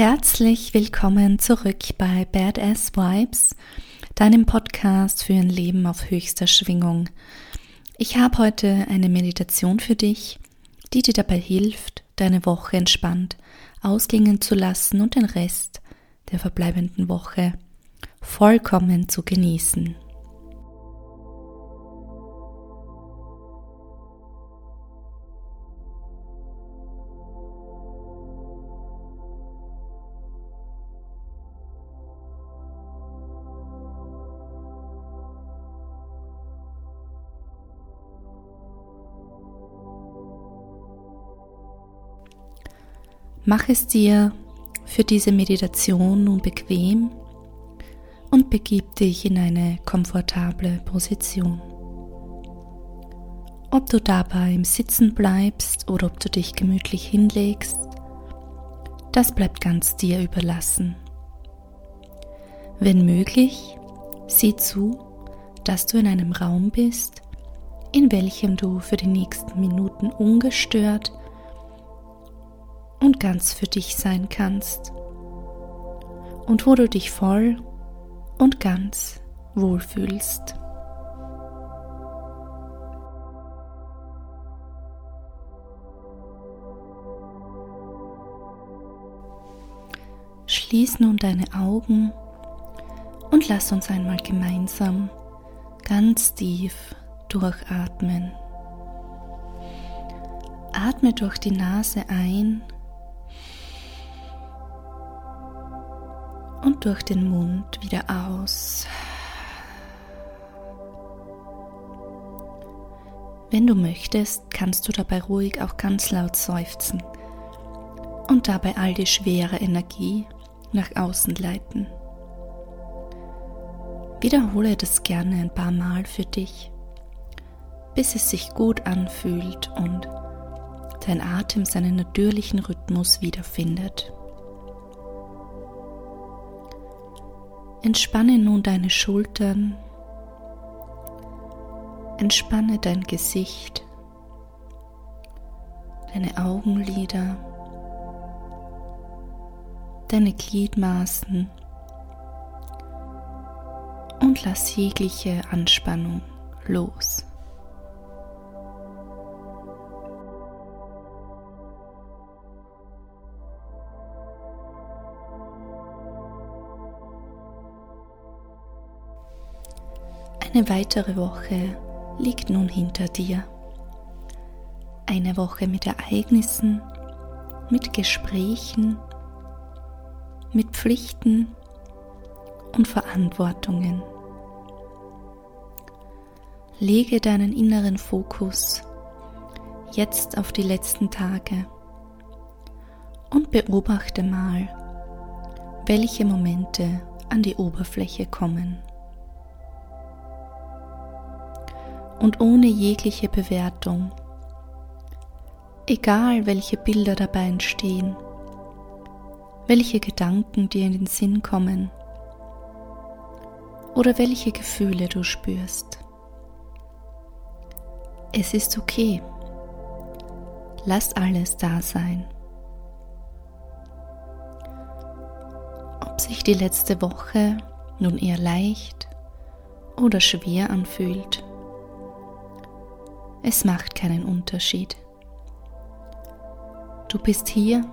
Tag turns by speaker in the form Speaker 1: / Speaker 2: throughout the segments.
Speaker 1: Herzlich willkommen zurück bei Badass Vibes, deinem Podcast für ein Leben auf höchster Schwingung. Ich habe heute eine Meditation für dich, die dir dabei hilft, deine Woche entspannt ausgingen zu lassen und den Rest der verbleibenden Woche vollkommen zu genießen. Mach es dir für diese Meditation nun bequem und begib dich in eine komfortable Position. Ob du dabei im Sitzen bleibst oder ob du dich gemütlich hinlegst, das bleibt ganz dir überlassen. Wenn möglich, sieh zu, dass du in einem Raum bist, in welchem du für die nächsten Minuten ungestört und ganz für dich sein kannst und wo du dich voll und ganz wohlfühlst. Schließ nun deine Augen und lass uns einmal gemeinsam ganz tief durchatmen. Atme durch die Nase ein und durch den Mund wieder aus. Wenn du möchtest, kannst du dabei ruhig auch ganz laut seufzen und dabei all die schwere Energie nach außen leiten. Wiederhole das gerne ein paar Mal für dich, bis es sich gut anfühlt und dein Atem seinen natürlichen Rhythmus wiederfindet. Entspanne nun deine Schultern, entspanne dein Gesicht, deine Augenlider, deine Gliedmaßen. Und lass jegliche Anspannung los. Eine weitere Woche liegt nun hinter dir. Eine Woche mit Ereignissen, mit Gesprächen, mit Pflichten und Verantwortungen. Lege deinen inneren Fokus jetzt auf die letzten Tage und beobachte mal, welche Momente an die Oberfläche kommen. Und ohne jegliche Bewertung. Egal welche Bilder dabei entstehen, welche Gedanken dir in den Sinn kommen oder welche Gefühle du spürst. Es ist okay. Lass alles da sein. Ob sich die letzte Woche nun eher leicht oder schwer anfühlt, es macht keinen Unterschied. Du bist hier,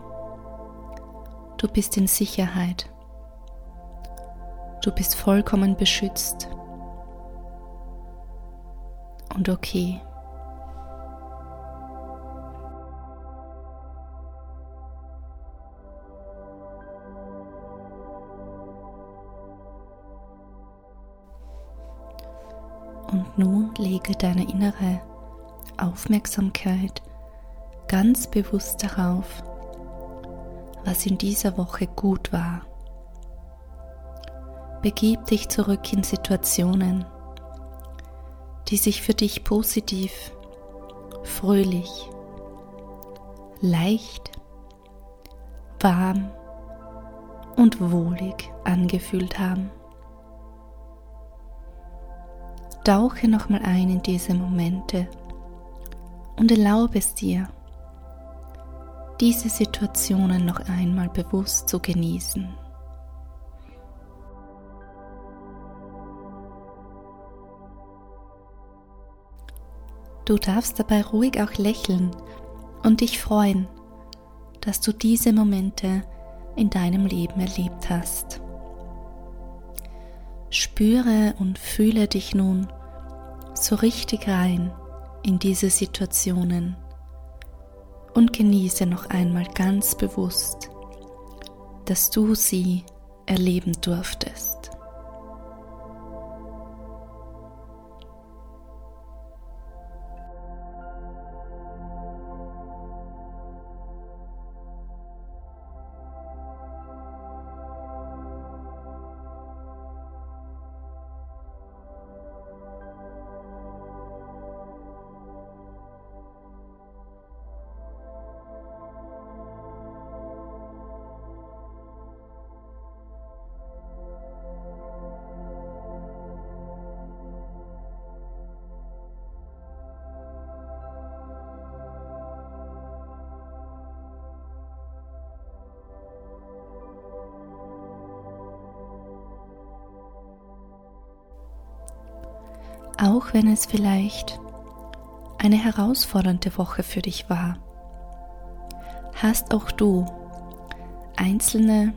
Speaker 1: du bist in Sicherheit, du bist vollkommen beschützt und okay. Und nun lege deine innere Aufmerksamkeit ganz bewusst darauf, was in dieser Woche gut war. Begib dich zurück in Situationen, die sich für dich positiv, fröhlich, leicht, warm und wohlig angefühlt haben. Tauche nochmal ein in diese Momente und erlaube es dir, diese Situationen noch einmal bewusst zu genießen. Du darfst dabei ruhig auch lächeln und dich freuen, dass du diese Momente in deinem Leben erlebt hast. Spüre und fühle dich nun so richtig rein in diese Situationen und genieße noch einmal ganz bewusst, dass du sie erleben durftest. Auch wenn es vielleicht eine herausfordernde Woche für dich war, hast auch du einzelne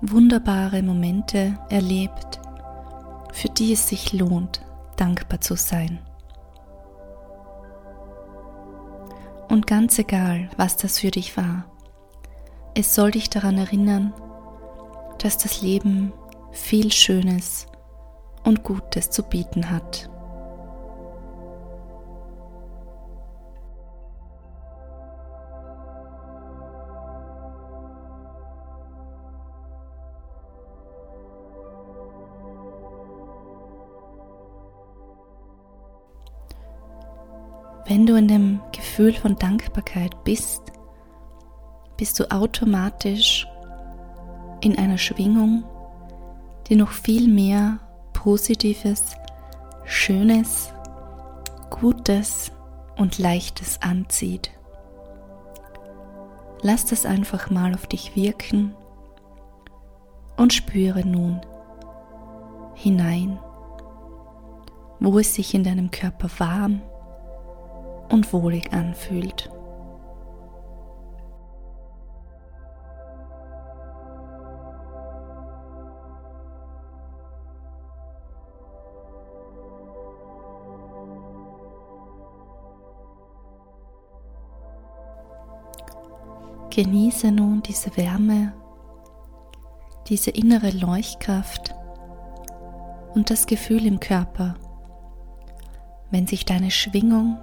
Speaker 1: wunderbare Momente erlebt, für die es sich lohnt, dankbar zu sein. Und ganz egal, was das für dich war, es soll dich daran erinnern, dass das Leben viel Schönes und Gutes zu bieten hat. Wenn du in dem Gefühl von Dankbarkeit bist, bist du automatisch in einer Schwingung, die noch viel mehr Positives, Schönes, Gutes und Leichtes anzieht. Lass das einfach mal auf dich wirken und spüre nun hinein, wo es sich in deinem Körper warm und wohlig anfühlt. Genieße nun diese Wärme, diese innere Leuchtkraft und das Gefühl im Körper, wenn sich deine Schwingung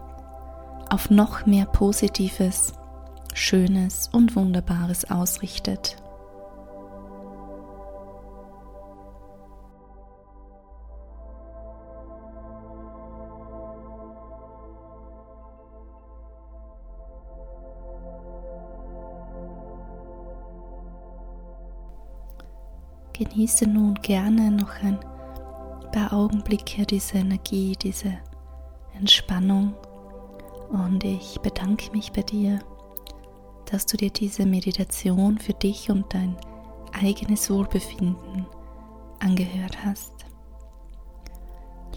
Speaker 1: auf noch mehr Positives, Schönes und Wunderbares ausrichtet. Genieße nun gerne noch ein paar Augenblicke diese Energie, diese Entspannung und ich bedanke mich bei dir, dass du dir diese Meditation für dich und dein eigenes Wohlbefinden angehört hast.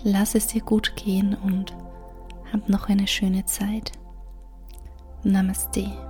Speaker 1: Lass es dir gut gehen und hab noch eine schöne Zeit. Namaste.